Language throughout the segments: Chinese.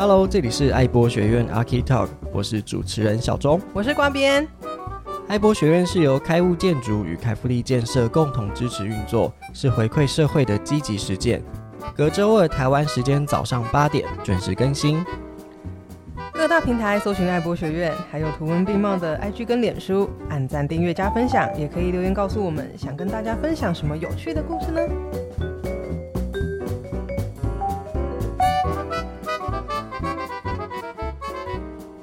Hello，这里是爱博学院 Archi Talk，我是主持人小钟，我是光编。爱博学院是由开物建筑与凯福利建设共同支持运作，是回馈社会的积极实践。隔周二台湾时间早上八点准时更新。各大平台搜寻爱博学院，还有图文并茂的 IG 跟脸书，按赞、订阅、加分享，也可以留言告诉我们，想跟大家分享什么有趣的故事呢？《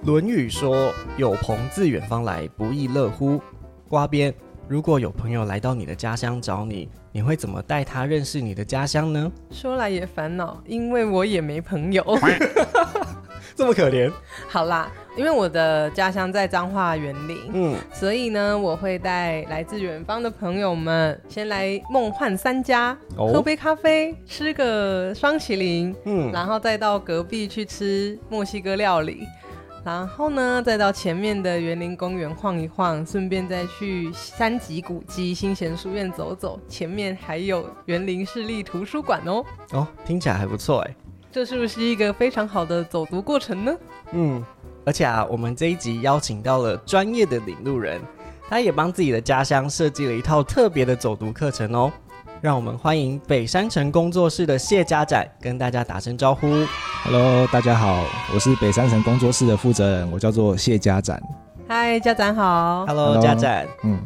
论语》说：“有朋自远方来，不亦乐乎？”瓜边，如果有朋友来到你的家乡找你，你会怎么带他认识你的家乡呢？说来也烦恼，因为我也没朋友。这么可怜。好啦，因为我的家乡在彰化园林，嗯，所以呢，我会带来自远方的朋友们先来梦幻三家，哦、喝杯咖啡，吃个双麒麟，嗯，然后再到隔壁去吃墨西哥料理，然后呢，再到前面的园林公园晃一晃，顺便再去三级古迹新贤书院走走，前面还有园林市立图书馆哦。哦，听起来还不错哎。这是不是一个非常好的走读过程呢？嗯，而且啊，我们这一集邀请到了专业的领路人，他也帮自己的家乡设计了一套特别的走读课程哦。让我们欢迎北山城工作室的谢家展跟大家打声招呼。Hello，大家好，我是北山城工作室的负责人，我叫做谢家展。嗨，家展好。Hello，家展。嗯，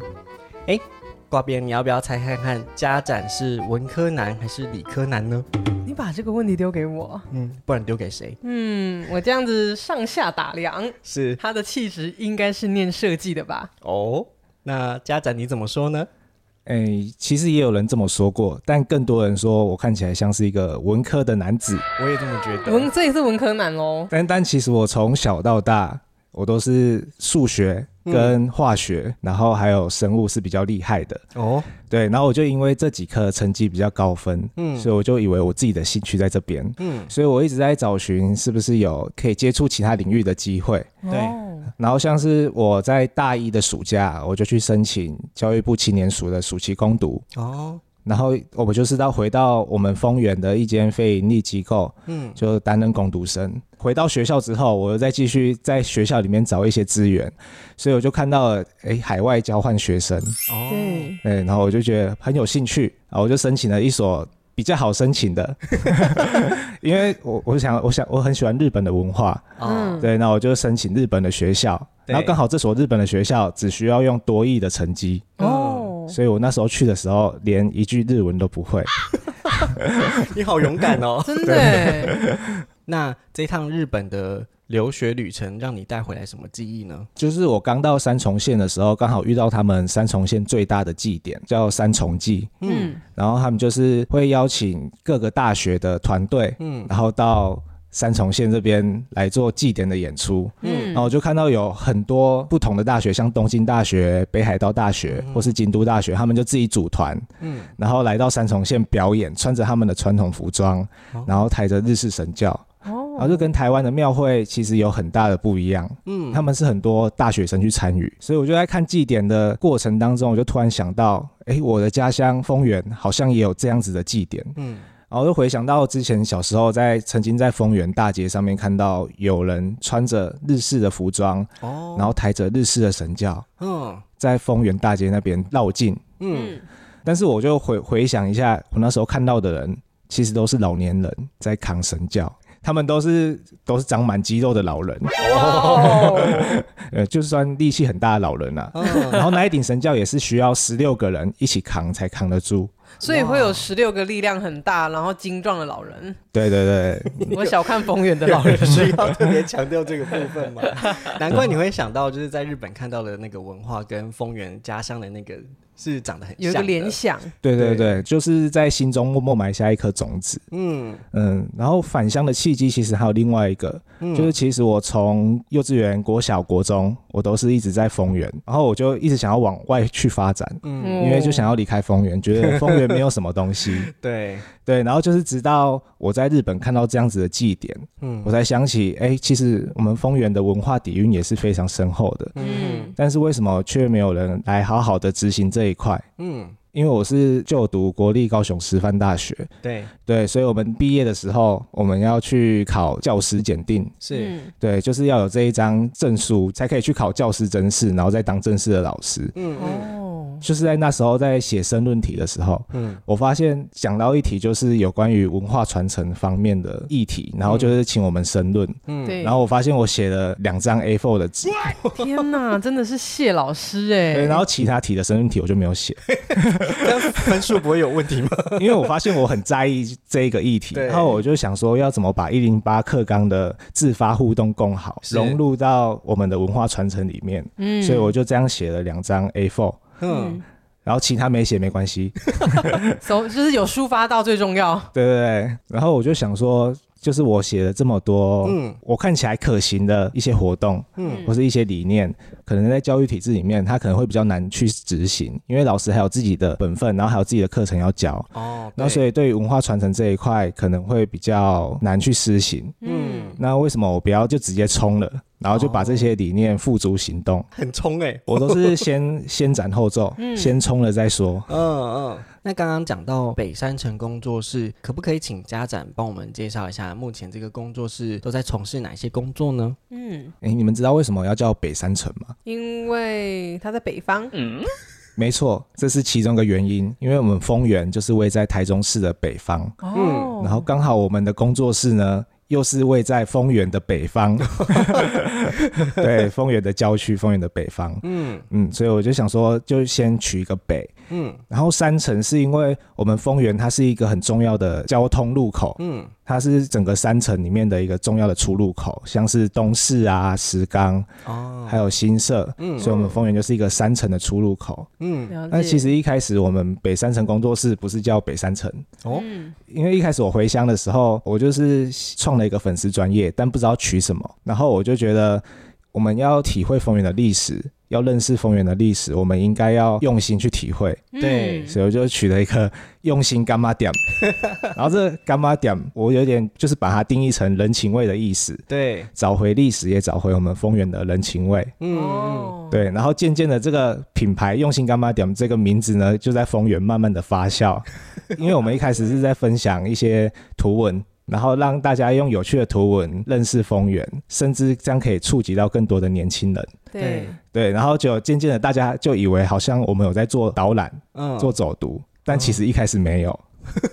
哎，呱编，你要不要猜看看家展是文科男还是理科男呢？你把这个问题丢给我，嗯，不然丢给谁？嗯，我这样子上下打量，是他的气质应该是念设计的吧？哦，那家展你怎么说呢？哎、欸，其实也有人这么说过，但更多人说我看起来像是一个文科的男子。我也这么觉得，文这也是文科男哦。但但其实我从小到大，我都是数学。跟化学，嗯，然后还有生物是比较厉害的。哦。对，然后我就因为这几科成绩比较高分，嗯，所以我就以为我自己的兴趣在这边，嗯，所以我一直在找寻是不是有可以接触其他领域的机会。对，然后像是我在大一的暑假，我就去申请教育部青年署的暑期攻读。哦。然后我们就是到回到我们丰原的一间非营利机构，嗯，就担任攻读生。回到学校之后，我又再继续在学校里面找一些资源，所以我就看到了，哎，海外交换学生，哦，对，然后我就觉得很有兴趣，啊，我就申请了一所比较好申请的，因为我我想我想我很喜欢日本的文化，嗯，对，那我就申请日本的学校，然后刚好这所日本的学校只需要用多益的成绩，哦。所以我那时候去的时候，连一句日文都不会。你好勇敢哦！真的。那这趟日本的留学旅程，让你带回来什么记忆呢？就是我刚到三重县的时候，刚好遇到他们三重县最大的祭典，叫三重祭。嗯。然后他们就是会邀请各个大学的团队，嗯，然后到。三重县这边来做祭典的演出，嗯，然后我就看到有很多不同的大学，像东京大学、北海道大学或是京都大学，他们就自己组团，嗯，然后来到三重县表演，穿着他们的传统服装，然后抬着日式神教，哦，然后就跟台湾的庙会其实有很大的不一样，嗯，他们是很多大学生去参与，所以我就在看祭典的过程当中，我就突然想到，哎，我的家乡丰原好像也有这样子的祭典，嗯。然后就回想到之前小时候在曾经在丰原大街上面看到有人穿着日式的服装，哦，然后抬着日式的神轿，嗯，在丰原大街那边绕境，嗯，但是我就回回想一下，我那时候看到的人其实都是老年人在扛神轿，他们都是都是长满肌肉的老人，哦，呃，就算力气很大的老人啊，然后那一顶神轿也是需要十六个人一起扛才扛得住。所以会有十六个力量很大，然后精壮的老人。对对对，我小看丰原的老人，需要特别强调这个部分吗？难怪你会想到，就是在日本看到的那个文化跟丰原家乡的那个。是长得很像，有一个联想，对对对，就是在心中默默埋下一颗种子。嗯嗯，然后返乡的契机其实还有另外一个，嗯、就是其实我从幼稚园、国小、国中，我都是一直在丰原，然后我就一直想要往外去发展，嗯，因为就想要离开丰原，觉得 丰原没有什么东西。对对，然后就是直到我在日本看到这样子的祭典，嗯，我才想起，哎、欸，其实我们丰原的文化底蕴也是非常深厚的，嗯，但是为什么却没有人来好好的执行这一块？嗯，因为我是就读国立高雄师范大学，对。对，所以我们毕业的时候，我们要去考教师检定，是。对，就是要有这一张证书，才可以去考教师真试，然后再当正式的老师。嗯哦，就是在那时候在写申论题的时候，嗯，我发现讲到一题就是有关于文化传承方面的议题，然后就是请我们申论，嗯，对，然后我发现我写了两张 A4 的纸，天哪，真的是谢老师哎，对，然后其他题的申论题我就没有写。分数不会有问题吗？因为我发现我很在意这一个议题，然后我就想说要怎么把一零八课纲的自发互动共好融入到我们的文化传承里面，嗯，所以我就这样写了两张 A4，嗯，然后其他没写没关系，手就是有抒发到最重要，对对对，然后我就想说。就是我写了这么多，嗯，我看起来可行的一些活动，嗯，或是一些理念，可能在教育体制里面，它可能会比较难去执行，因为老师还有自己的本分，然后还有自己的课程要教，哦，那所以对于文化传承这一块，可能会比较难去施行，嗯，那为什么我不要就直接冲了？然后就把这些理念付诸行动，很冲哎、欸！我都是先 先斩后奏，嗯、先冲了再说。嗯嗯。那刚刚讲到北山城工作室，可不可以请家长帮我们介绍一下，目前这个工作室都在从事哪些工作呢？嗯，哎，你们知道为什么要叫北山城吗？因为它在北方。嗯，没错，这是其中一个原因。因为我们丰原就是位在台中市的北方。哦。嗯，然后刚好我们的工作室呢。又是位在丰原的北方，对，丰原的郊区，丰原的北方，嗯。嗯，所以我就想说，就先取一个北，嗯，然后山城是因为我们丰原它是一个很重要的交通路口，嗯。它是整个山城里面的一个重要的出入口，像是东势啊、石冈，哦，还有新社，嗯，所以我们丰原就是一个山城的出入口，嗯。那其实一开始我们北山城工作室不是叫北山城，哦，因为一开始我回乡的时候，我就是创了一个粉丝专业，但不知道取什么，然后我就觉得我们要体会丰原的历史。要认识丰原的历史，我们应该要用心去体会。对，所以我就取了一个用心干妈店。然后这干妈店，我有点就是把它定义成人情味的意思。对，找回历史，也找回我们丰原的人情味。嗯，对。然后渐渐的，这个品牌用心干妈店这个名字呢，就在丰原慢慢的发酵。因为我们一开始是在分享一些图文。然后让大家用有趣的图文认识丰原，甚至这样可以触及到更多的年轻人。对。对，然后就渐渐的，大家就以为好像我们有在做导览，嗯，做走读，但其实一开始没有。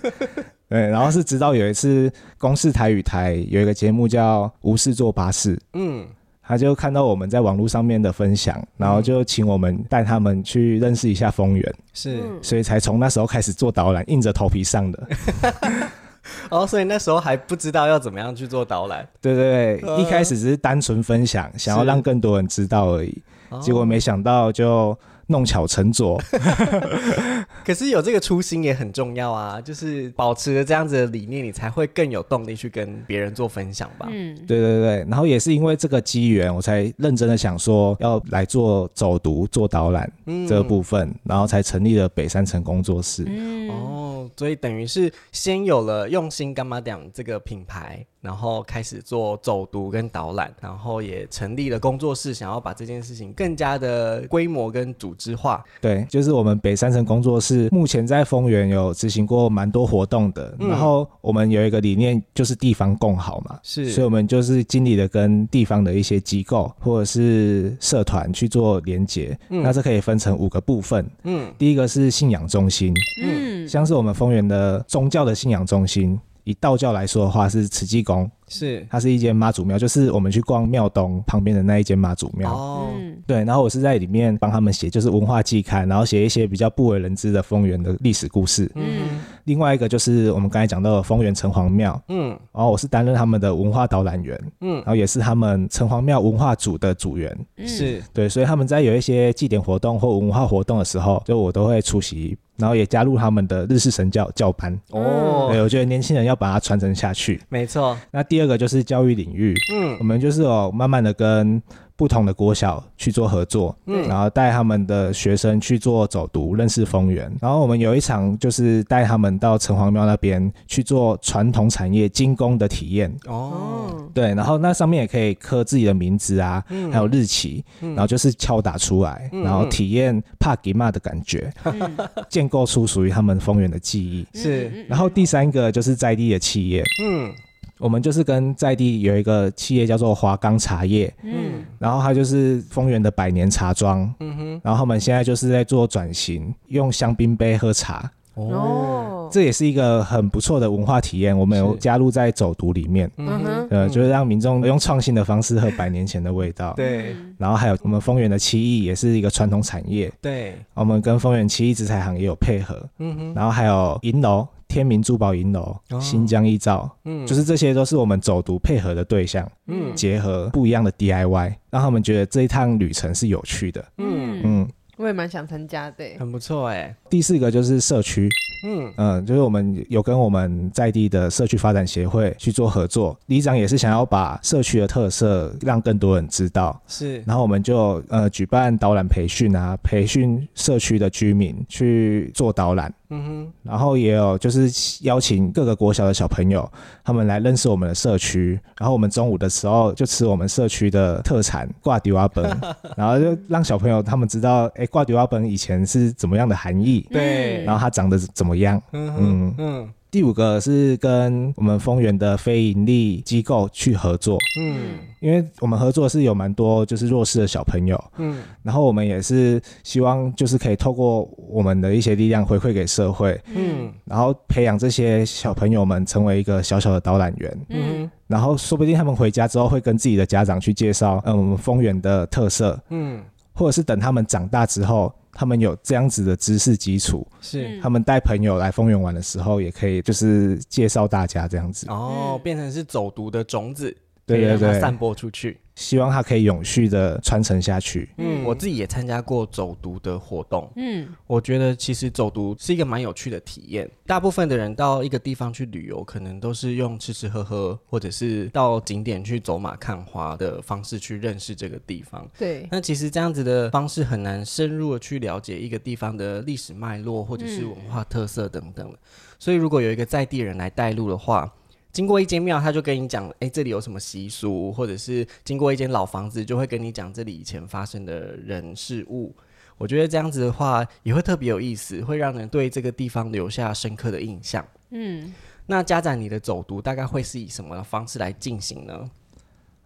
嗯、对，然后是直到有一次，公视台语台有一个节目叫《无事做巴士》，嗯，他就看到我们在网络上面的分享，然后就请我们带他们去认识一下丰原，是，所以才从那时候开始做导览，硬着头皮上的。哦，所以那时候还不知道要怎么样去做导览。对对对，呃、一开始只是单纯分享，想要让更多人知道而已。结果没想到就弄巧成拙。可是有这个初心也很重要啊，就是保持着这样子的理念，你才会更有动力去跟别人做分享吧。嗯，对对对。然后也是因为这个机缘，我才认真的想说要来做走读、做导览这个部分，嗯、然后才成立了北山城工作室。嗯，哦，所以等于是先有了用心干嘛讲这个品牌。然后开始做走读跟导览，然后也成立了工作室，想要把这件事情更加的规模跟组织化。对，就是我们北山城工作室目前在丰原有执行过蛮多活动的。嗯、然后我们有一个理念，就是地方共好嘛。是，所以我们就是尽力的跟地方的一些机构或者是社团去做连结。嗯、那这可以分成五个部分。嗯，第一个是信仰中心。嗯，像是我们丰原的宗教的信仰中心。以道教来说的话，是慈济宫。是，它是一间妈祖庙，就是我们去逛庙东旁边的那一间妈祖庙。哦，对，然后我是在里面帮他们写，就是文化季刊，然后写一些比较不为人知的丰原的历史故事。嗯，另外一个就是我们刚才讲到的丰原城隍庙。嗯，然后我是担任他们的文化导览员。嗯，然后也是他们城隍庙文化组的组员。是对，所以他们在有一些祭典活动或文化活动的时候，就我都会出席，然后也加入他们的日式神教教班。哦，对，我觉得年轻人要把它传承下去。没错。那第第二个就是教育领域，嗯，我们就是哦，慢慢的跟不同的国小去做合作，嗯，然后带他们的学生去做走读，认识丰原。然后我们有一场就是带他们到城隍庙那边去做传统产业精工的体验。哦，对，然后那上面也可以刻自己的名字啊，嗯、还有日期，嗯、然后就是敲打出来，嗯、然后体验帕吉玛的感觉，嗯、建构出属于他们丰原的记忆。是，然后第三个就是在地的企业，嗯。我们就是跟在地有一个企业叫做华冈茶叶，嗯，然后它就是丰原的百年茶庄，嗯哼，然后我们现在就是在做转型，用香槟杯喝茶，哦，这也是一个很不错的文化体验。我们有加入在走读里面，嗯哼，呃，就是让民众用创新的方式喝百年前的味道，对。然后还有我们丰原的漆艺也是一个传统产业，对。我们跟丰原漆艺制材行也有配合，嗯哼，然后还有银楼。天明珠宝银楼、哦、新疆一照，嗯，就是这些都是我们走读配合的对象，嗯，结合不一样的 DIY，让他们觉得这一趟旅程是有趣的，嗯。嗯，我也蛮想参加的，很不错哎。第四个就是社区。嗯。嗯，就是我们有跟我们在地的社区发展协会去做合作，里长也是想要把社区的特色让更多人知道，是，然后我们就呃举办导览培训啊，培训社区的居民去做导览，嗯哼，然后也有就是邀请各个国小的小朋友他们来认识我们的社区，然后我们中午的时候就吃我们社区的特产挂迪瓦本，然后就让小朋友他们知道，哎，挂迪瓦本以前是怎么样的含义，对，然后它长得怎么样？嗯嗯。嗯，第五个是跟我们丰原的非盈利机构去合作，嗯，因为我们合作是有蛮多就是弱势的小朋友，嗯，然后我们也是希望就是可以透过我们的一些力量回馈给社会，嗯，然后培养这些小朋友们成为一个小小的导览员，嗯，然后说不定他们回家之后会跟自己的家长去介绍，嗯，我们丰原的特色，嗯，或者是等他们长大之后。他们有这样子的知识基础，是。他们带朋友来丰原玩的时候，也可以就是介绍大家这样子。哦，变成是走读的种子，对对对，散播出去。希望它可以永续的传承下去。嗯，我自己也参加过走读的活动。嗯，我觉得其实走读是一个蛮有趣的体验。大部分的人到一个地方去旅游，可能都是用吃吃喝喝，或者是到景点去走马看花的方式去认识这个地方。对。那其实这样子的方式很难深入的去了解一个地方的历史脉络，或者是文化特色等等。嗯。所以如果有一个在地人来带路的话，经过一间庙，他就跟你讲，哎，这里有什么习俗，或者是经过一间老房子，就会跟你讲这里以前发生的人事物。我觉得这样子的话，也会特别有意思，会让人对这个地方留下深刻的印象。嗯，那家长，你的走读大概会是以什么方式来进行呢？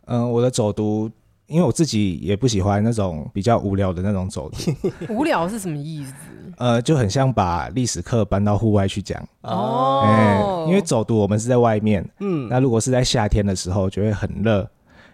嗯，我的走读。因为我自己也不喜欢那种比较无聊的那种走读。无聊是什么意思？呃，就很像把历史课搬到户外去讲。哦、欸。因为走读我们是在外面，嗯，那如果是在夏天的时候就会很热，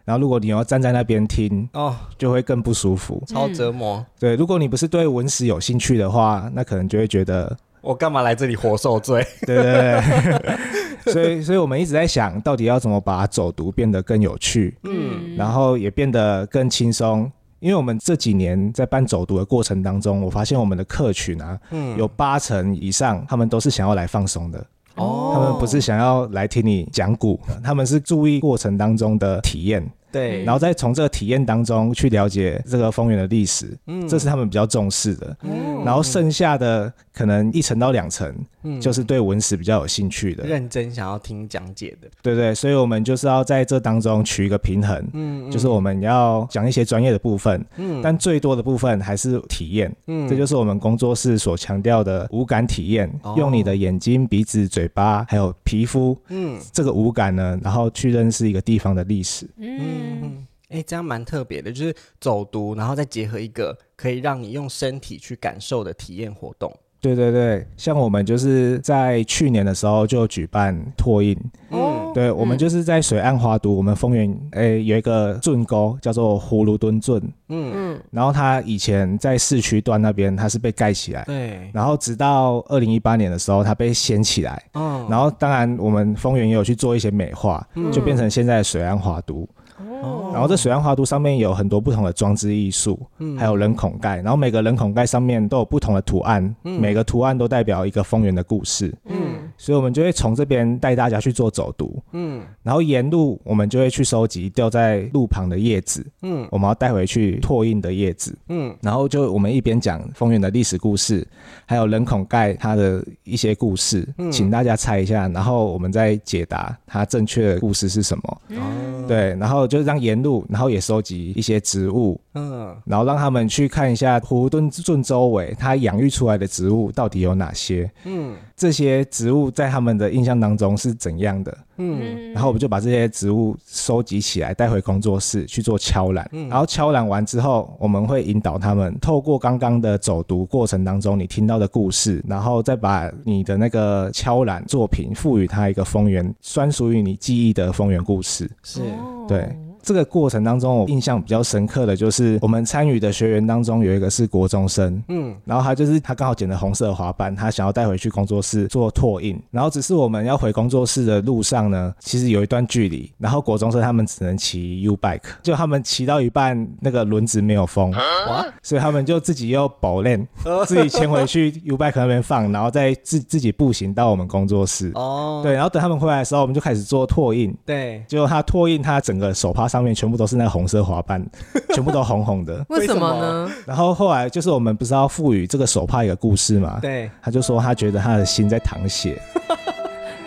然后如果你要站在那边听，哦，就会更不舒服，超折磨。对，如果你不是对文史有兴趣的话，那可能就会觉得我干嘛来这里活受罪？对对对。所以，所以我们一直在想到底要怎么把走读变得更有趣，嗯，然后也变得更轻松。因为我们这几年在办走读的过程当中，我发现我们的客群啊，嗯，有八成以上他们都是想要来放松的，哦，他们不是想要来听你讲古，他们是注意过程当中的体验。对，然后再从这个体验当中去了解这个丰原的历史，嗯，这是他们比较重视的。嗯，然后剩下的可能一层到两层，嗯，就是对文史比较有兴趣的，认真想要听讲解的。对对，所以我们就是要在这当中取一个平衡，嗯，就是我们要讲一些专业的部分，嗯，但最多的部分还是体验，嗯，这就是我们工作室所强调的五感体验，用你的眼睛、鼻子、嘴巴还有皮肤，嗯，这个五感呢，然后去认识一个地方的历史，嗯。嗯，哎、欸，这样蛮特别的，就是走读，然后再结合一个可以让你用身体去感受的体验活动。对对对，像我们就是在去年的时候就举办拓印，嗯，对，我们就是在水岸花都，我们丰原哎、欸、有一个圳沟叫做葫芦墩圳，嗯。嗯，然后它以前在市区段那边它是被盖起来，对，然后直到二零一八年的时候它被掀起来，嗯，然后当然我们丰原也有去做一些美化，嗯、就变成现在的水岸花都。哦，然后这水岸花都上面有很多不同的装置艺术，嗯，还有人孔盖，然后每个人孔盖上面都有不同的图案，嗯，每个图案都代表一个丰原的故事，嗯，所以我们就会从这边带大家去做走读，嗯，然后沿路我们就会去收集掉在路旁的叶子，嗯，我们要带回去拓印的叶子，嗯，然后就我们一边讲丰原的历史故事，还有人孔盖它的一些故事，嗯，请大家猜一下，然后我们再解答它正确的故事是什么，哦，对，然后就让沿路，然后也收集一些植物，嗯，然后让他们去看一下葫芦圳周围它养育出来的植物到底有哪些，嗯。这些植物在他们的印象当中是怎样的？嗯，然后我们就把这些植物收集起来，带回工作室去做敲染。嗯，然后敲染完之后，我们会引导他们透过刚刚的走读过程当中你听到的故事，然后再把你的那个敲染作品赋予它一个风源专属于你记忆的风源故事。是，对。这个过程当中，我印象比较深刻的就是我们参与的学员当中有一个是国中生，嗯，然后他就是他刚好捡了红色的滑板，他想要带回去工作室做拓印，然后只是我们要回工作室的路上呢，其实有一段距离，然后国中生他们只能骑 U bike，就他们骑到一半那个轮子没有风，哇，所以他们就自己又保练，自己牵回去 U bike 那边放，然后再自自己步行到我们工作室，哦，对，然后等他们回来的时候，我们就开始做拓印，对，就他拓印他整个手帕上。上面全部都是那个红色花瓣，全部都红红的。为什么呢？然后后来就是我们不是要赋予这个手帕一个故事嘛？对，他就说他觉得他的心在淌血。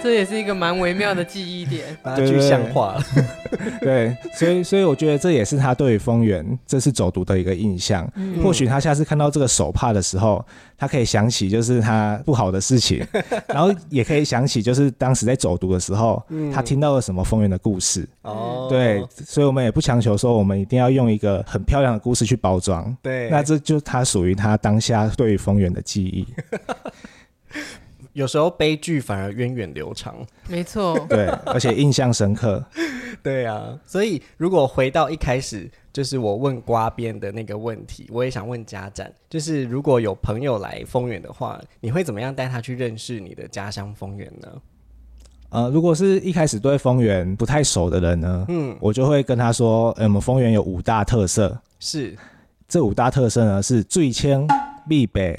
这也是一个蛮微妙的记忆点，把它具象化了。对，所以所以我觉得这也是他对于丰原这次走读的一个印象。嗯、或许他下次看到这个手帕的时候，他可以想起就是他不好的事情，然后也可以想起就是当时在走读的时候，嗯、他听到了什么丰原的故事。哦，对，所以我们也不强求说我们一定要用一个很漂亮的故事去包装。对，那这就他属于他当下对于丰原的记忆。有时候悲剧反而源远流长，没错，对，而且印象深刻，对啊。所以如果回到一开始，就是我问瓜边的那个问题，我也想问家展，就是如果有朋友来丰原的话，你会怎么样带他去认识你的家乡丰原呢？呃，如果是一开始对丰原不太熟的人呢，嗯，我就会跟他说，欸、我们丰原有五大特色，是这五大特色呢是最清、必北、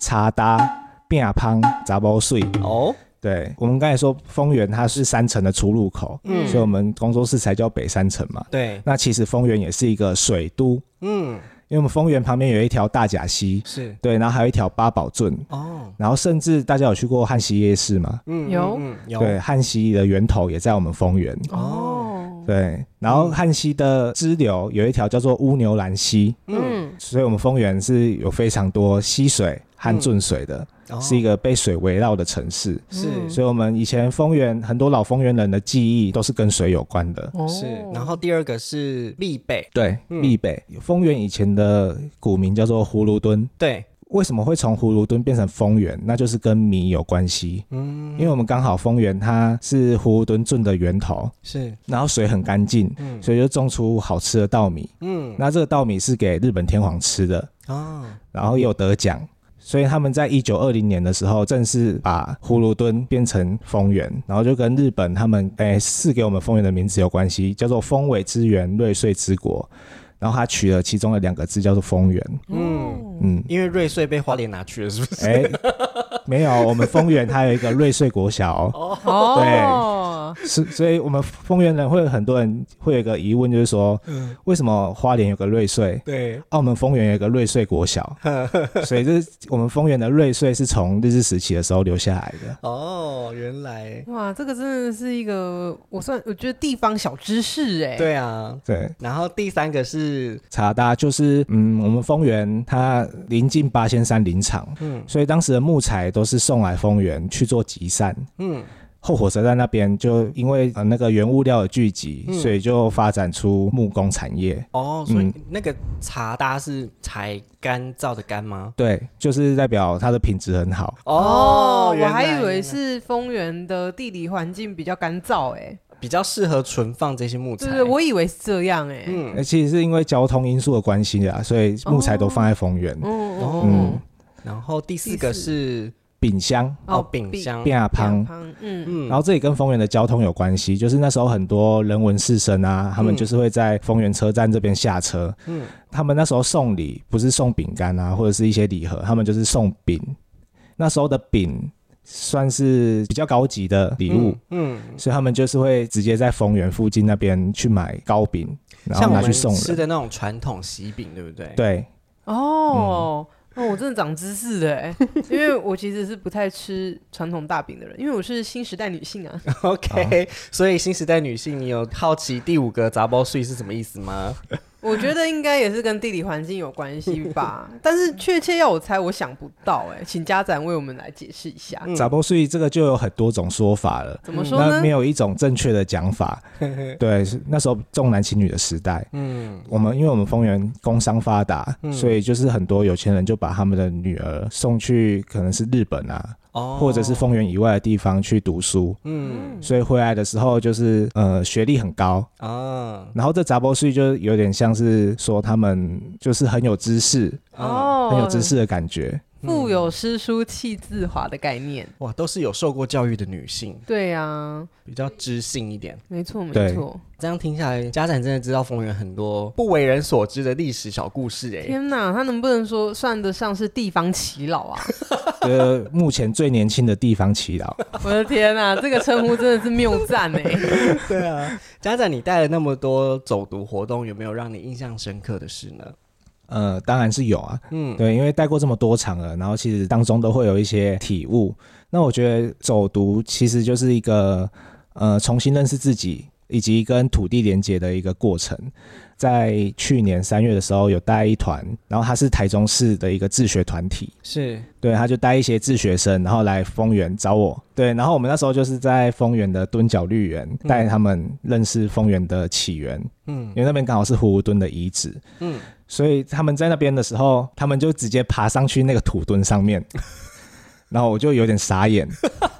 茶搭。变胖杂包碎哦，对，我们刚才说丰原它是三城的出入口，嗯，所以我们工作室才叫北三城嘛，对。那其实丰原也是一个水都，嗯，因为我们丰原旁边有一条大甲溪，是。对，然后还有一条八宝圳。哦，然后甚至大家有去过汉溪夜市吗？嗯，有，有。对，汉溪的源头也在我们丰原。哦，对，然后汉溪的支流有一条叫做乌牛栏溪，嗯，所以我们丰原是有非常多溪水和圳水的。是一个被水围绕的城市，是，所以我们以前丰原很多老丰原人的记忆都是跟水有关的，是。然后第二个是立北，对，立北。丰原以前的古名叫做葫芦墩，对。为什么会从葫芦墩变成丰原？那就是跟米有关系，嗯，因为我们刚好丰原它是葫芦墩圳的源头，是，然后水很干净，嗯，所以就种出好吃的稻米，嗯，那这个稻米是给日本天皇吃的，哦，然后也有得奖。所以他们在一九二零年的时候，正式把葫芦墩变成丰原，然后就跟日本他们诶赐给我们丰原的名字有关系，叫做丰尾之源，瑞穗之国。然后他取了其中的两个字，叫做丰原。嗯嗯，因为瑞穗被花莲拿去了，是不是？哎，没有，我们丰原它有一个瑞穗国小。哦，对，是，所以我们丰原人会有很多人会有一个疑问，就是说，为什么花莲有个瑞穗？对，澳门丰原有一个瑞穗国小。所以这是我们丰原的瑞穗是从日治时期的时候留下来的。哦，原来。哇，这个真的是一个我算我觉得地方小知识哎。对啊，对。然后第三个是。是茶搭，就是嗯，我们丰原它临近八仙山林场，嗯，所以当时的木材都是送来丰原去做集散，嗯，后火车站那边就因为呃那个原物料的聚集，嗯、所以就发展出木工产业。哦，所以那个茶搭是采干燥的干吗？对，就是代表它的品质很好。哦，我还以为是丰原的地理环境比较干燥，哎。比较适合存放这些木材，对，我以为是这样哎、欸。嗯，其实是因为交通因素的关系啊，所以木材都放在丰原。嗯嗯，嗯。然后第四个是丙香哦，饼香变阿胖。嗯嗯。然后这里跟丰原的交通有关系，就是那时候很多人文士绅啊，他们就是会在丰原车站这边下车。嗯。他们那时候送礼不是送饼干啊，或者是一些礼盒，他们就是送饼。那时候的饼。算是比较高级的礼物，嗯，嗯，所以他们就是会直接在丰原附近那边去买糕饼，然后拿去送人。吃的那种传统喜饼，对不对？对，哦。嗯哦，我真的长知识的哎，因为我其实是不太吃传统大饼的人，因为我是新时代女性啊。OK，、所以新时代女性，你有好奇第五个杂包税是什么意思吗？我觉得应该也是跟地理环境有关系吧，但是确切要我猜，我想不到哎，请家长为我们来解释一下。杂波税这个就有很多种说法了，怎么说呢？那没有一种正确的讲法。对，那时候重男轻女的时代，嗯，我们因为我们丰原工商发达，嗯、所以就是很多有钱人就把他们的女儿送去，可能是日本啊。或者是丰原以外的地方去读书，嗯，所以回来的时候就是呃学历很高。啊，然后这杂波税就有点像是说他们就是很有知识哦，很有知识的感觉。腹有诗书气自华的概念，哇，都是有受过教育的女性，对呀、啊，比较知性一点，没错没错。这样听下来，家长真的知道丰原很多不为人所知的历史小故事哎。天哪，他能不能说算得上是地方耆老啊？呃，目前最年轻的地方耆老。我的天哪，这个称呼真的是谬赞哎。对啊，家长你带了那么多走读活动，有没有让你印象深刻的事呢？呃，当然是有啊，嗯，对，因为带过这么多场了，然后其实当中都会有一些体悟。那我觉得走读其实就是一个呃重新认识自己以及跟土地连接的一个过程。在去年三月的时候，有带一团，然后他是台中市的一个自学团体，是。对，他就带一些自学生，然后来丰原找我，对，然后我们那时候就是在丰原的蹲角绿园带他们认识丰原的起源，嗯，因为那边刚好是葫芦墩的遗址，嗯。所以他们在那边的时候，他们就直接爬上去那个土墩上面，然后我就有点傻眼，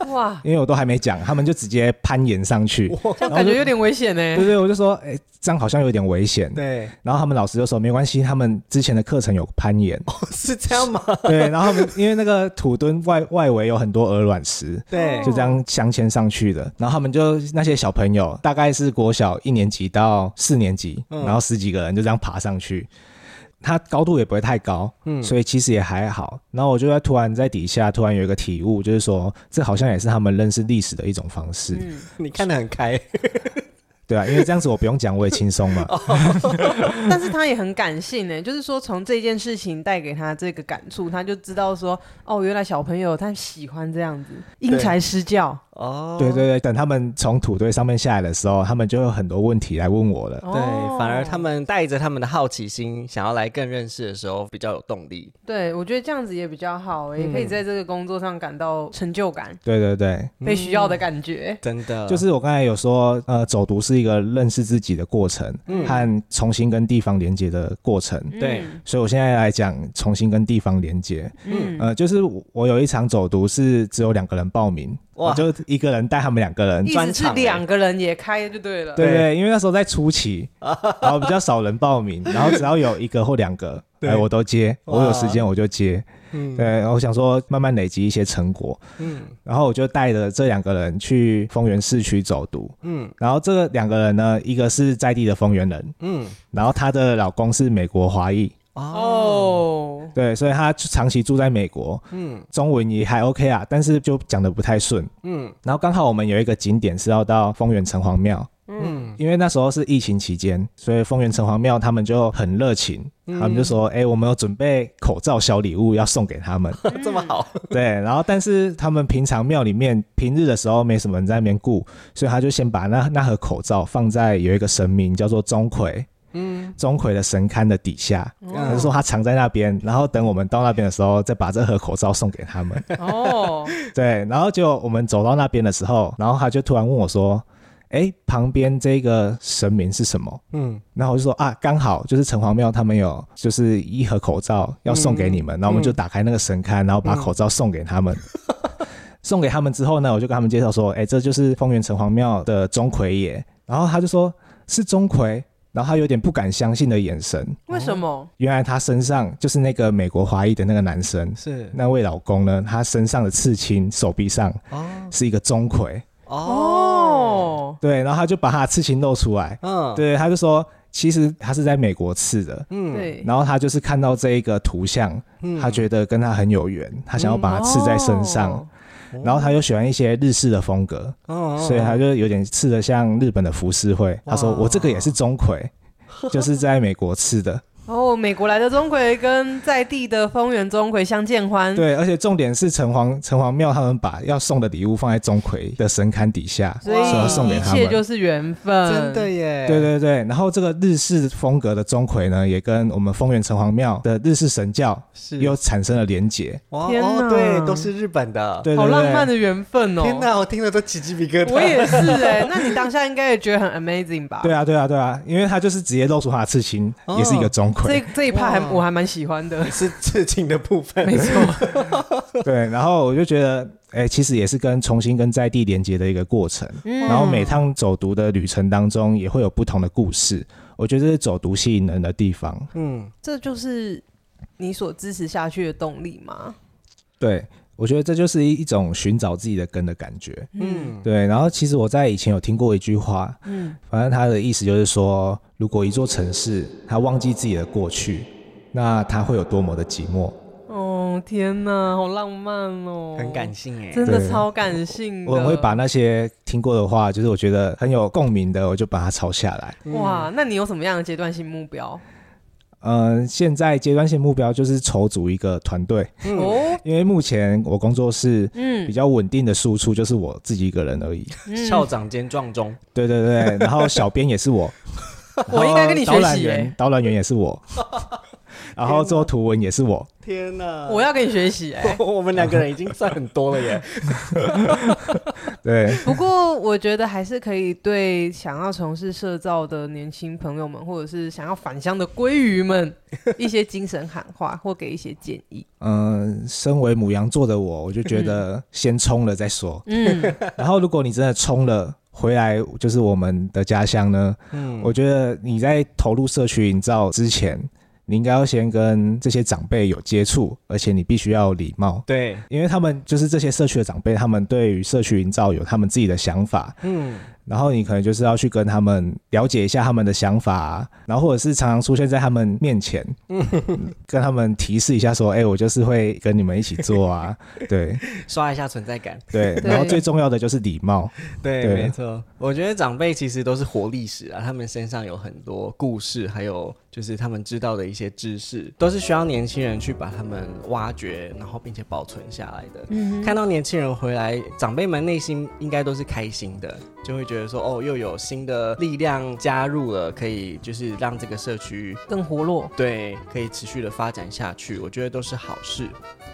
哇！因为我都还没讲，他们就直接攀岩上去，这样感觉有点危险呢。对对，我就说，哎、欸，这样好像有点危险。对。然后他们老师就说，没关系，他们之前的课程有攀岩。哦，是这样吗？对。然后他们因为那个土墩外外围有很多鹅卵石，对，就这样镶嵌上去的。然后他们就那些小朋友，大概是国小一年级到四年级，嗯、然后十几个人就这样爬上去。它高度也不会太高，嗯，所以其实也还好。然后我就在突然在底下突然有一个体悟，就是说这好像也是他们认识历史的一种方式。嗯，你看得很开。对啊，因为这样子我不用讲，我也轻松嘛。但是他也很感性呢，就是说从这件事情带给他这个感触，他就知道说，哦，原来小朋友他喜欢这样子因材施教。哦，对对对，等他们从土堆上面下来的时候，他们就有很多问题来问我了。对，反而他们带着他们的好奇心，想要来更认识的时候，比较有动力。对，我觉得这样子也比较好，也可以在这个工作上感到成就感。对对对，被需要的感觉，真的。就是我刚才有说，呃，走读是一个认识自己的过程，嗯和重新跟地方连接的过程。对，所以我现在来讲重新跟地方连接。嗯，呃，就是我有一场走读是只有两个人报名。哇！我就一个人带他们两个人，专场两个人也开就对了。对对，因为那时候在初期，然后比较少人报名，然后只要有一个或两个，哎，我都接，我有时间我就接。嗯，对，然后我想说慢慢累积一些成果。嗯，然后我就带着这两个人去丰原市区走读。嗯，然后这两个人呢，一个是在地的丰原人，嗯，然后她的老公是美国华裔。哦，对，所以他长期住在美国，嗯，中文也还 OK 啊，但是就讲的不太顺，嗯，然后刚好我们有一个景点是要到丰原城隍庙，嗯，因为那时候是疫情期间，所以丰原城隍庙他们就很热情，嗯、他们就说，哎、欸，我们有准备口罩小礼物要送给他们，这么好，对，然后但是他们平常庙里面平日的时候没什么人在那边顾，所以他就先把那那盒口罩放在有一个神明叫做钟馗。嗯，钟馗的神龛的底下，他就说他藏在那边，然后等我们到那边的时候，再把这盒口罩送给他们。哦，对，然后就我们走到那边的时候，然后他就突然问我说：“哎，旁边这个神明是什么？”嗯，然后我就说：“啊，刚好就是城隍庙他们有就是一盒口罩要送给你们，然后我们就打开那个神龛，然后把口罩送给他们。送给他们之后呢，我就跟他们介绍说：哎，这就是丰原城隍庙的钟馗爷。然后他就说：是钟馗。”然后他有点不敢相信的眼神，为什么？原来他身上就是那个美国华裔的那个男生，是。那位老公呢？他身上的刺青，手臂上是一个钟馗。哦，对，然后他就把他的刺青露出来，嗯，对，他就说其实他是在美国刺的，嗯，对，然后他就是看到这一个图像，他觉得跟他很有缘，他想要把它刺在身上。然后他又喜欢一些日式的风格，哦、所以他就有点刺的像日本的浮世绘。他说：“我这个也是钟馗，就是在美国刺的。”哦，美国来的钟馗跟在地的丰原钟馗相见欢。对，而且重点是城隍城隍庙他们把要送的礼物放在钟馗的神龛底下，所以要送给他们，一切就是缘分，真的耶。对对对，然后这个日式风格的钟馗呢，也跟我们丰原城隍庙的日式神教是又产生了连结。哇，天哪，对，都是日本的，对，好浪漫的缘分哦。天哪，我听了都起鸡皮疙瘩。我也是哎，那你当下应该也觉得很 amazing 吧？对啊，对啊，对啊，因为他就是直接露出他的刺青，也是一个钟馗。这这一趴。我还蛮喜欢的，是致敬的部分，没错。对，然后我就觉得，哎、欸，其实也是跟重新跟在地连接的一个过程。嗯、然后每趟走读的旅程当中，也会有不同的故事。我觉得这是走读吸引人的地方。嗯，这就是你所支持下去的动力吗？对，我觉得这就是一一种寻找自己的根的感觉。嗯，对。然后其实我在以前有听过一句话，嗯，反正他的意思就是说，如果一座城市他忘记自己的过去。那他会有多么的寂寞？哦，天哪，好浪漫哦，很感性哎，真的超感性的。我会把那些听过的话，就是我觉得很有共鸣的，我就把它抄下来。哇，那你有什么样的阶段性目标？嗯、呃，现在阶段性目标就是筹组一个团队。因为目前我工作室嗯比较稳定的输出就是我自己一个人而已。嗯、校长兼撞中。对对对，然后小编也是我。我应该跟你学习。导览员，导览员也是我。然后做图文也是我。天哪！我要跟你学习哎。我们两个人已经算很多了耶。对。不过我觉得还是可以对想要从事社造的年轻朋友们，或者是想要返乡的鲑鱼们，一些精神喊话，或给一些建议。嗯，身为母羊座的我，我就觉得先冲了再说。嗯。然后如果你真的冲了回来，就是我们的家乡呢。嗯。我觉得你在投入社区营造之前。你应该要先跟这些长辈有接触，而且你必须要有礼貌。对，因为他们就是这些社区的长辈，他们对于社区营造有他们自己的想法。嗯。然后你可能就是要去跟他们了解一下他们的想法啊，然后或者是常常出现在他们面前，跟他们提示一下说，哎，我就是会跟你们一起做啊，对，刷一下存在感，对。然后最重要的就是礼貌，对，没错。我觉得长辈其实都是活历史啊，他们身上有很多故事，还有就是他们知道的一些知识，都是需要年轻人去把他们挖掘，然后并且保存下来的。嗯，看到年轻人回来，长辈们内心应该都是开心的，就会觉得。觉得说哦，又有新的力量加入了，可以就是让这个社区更活络，对，可以持续的发展下去，我觉得都是好事。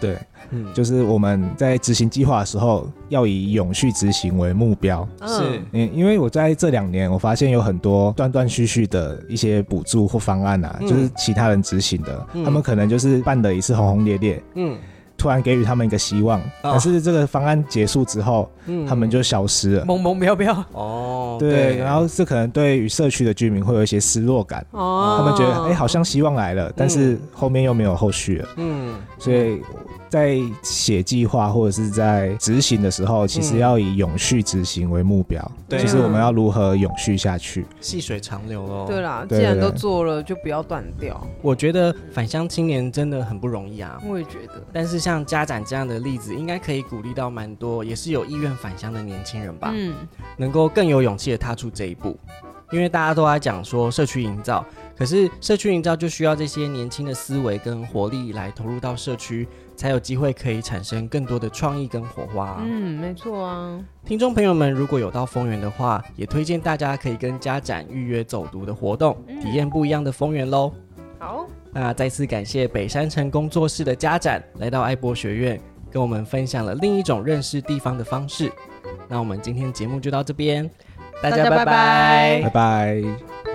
对，嗯，就是我们在执行计划的时候，要以永续执行为目标。是，嗯，因为我在这两年，我发现有很多断断续续的一些补助或方案啊，嗯、就是其他人执行的，嗯、他们可能就是办的一次轰轰烈烈，嗯。突然给予他们一个希望，可是这个方案结束之后，他们就消失了，懵懵飘飘。哦，对，然后这可能对于社区的居民会有一些失落感。哦，他们觉得，哎，好像希望来了，但是后面又没有后续了。嗯，所以。在写计划或者是在执行的时候，其实要以永续执行为目标。对、嗯，就是我们要如何永续下去，细水长流哦。对啦，既然都做了，就不要断掉。我觉得返乡青年真的很不容易啊。我也觉得。但是像家长这样的例子，应该可以鼓励到蛮多也是有意愿返乡的年轻人吧。嗯，能够更有勇气的踏出这一步，因为大家都在讲说社区营造，可是社区营造就需要这些年轻的思维跟活力来投入到社区。才有机会可以产生更多的创意跟火花啊。嗯，没错啊。听众朋友们，如果有到丰原的话，也推荐大家可以跟家展预约走读的活动，体验不一样的丰原喽。好，那再次感谢北山城工作室的家展来到爱博学院，跟我们分享了另一种认识地方的方式。那我们今天节目就到这边，大家拜拜，拜拜。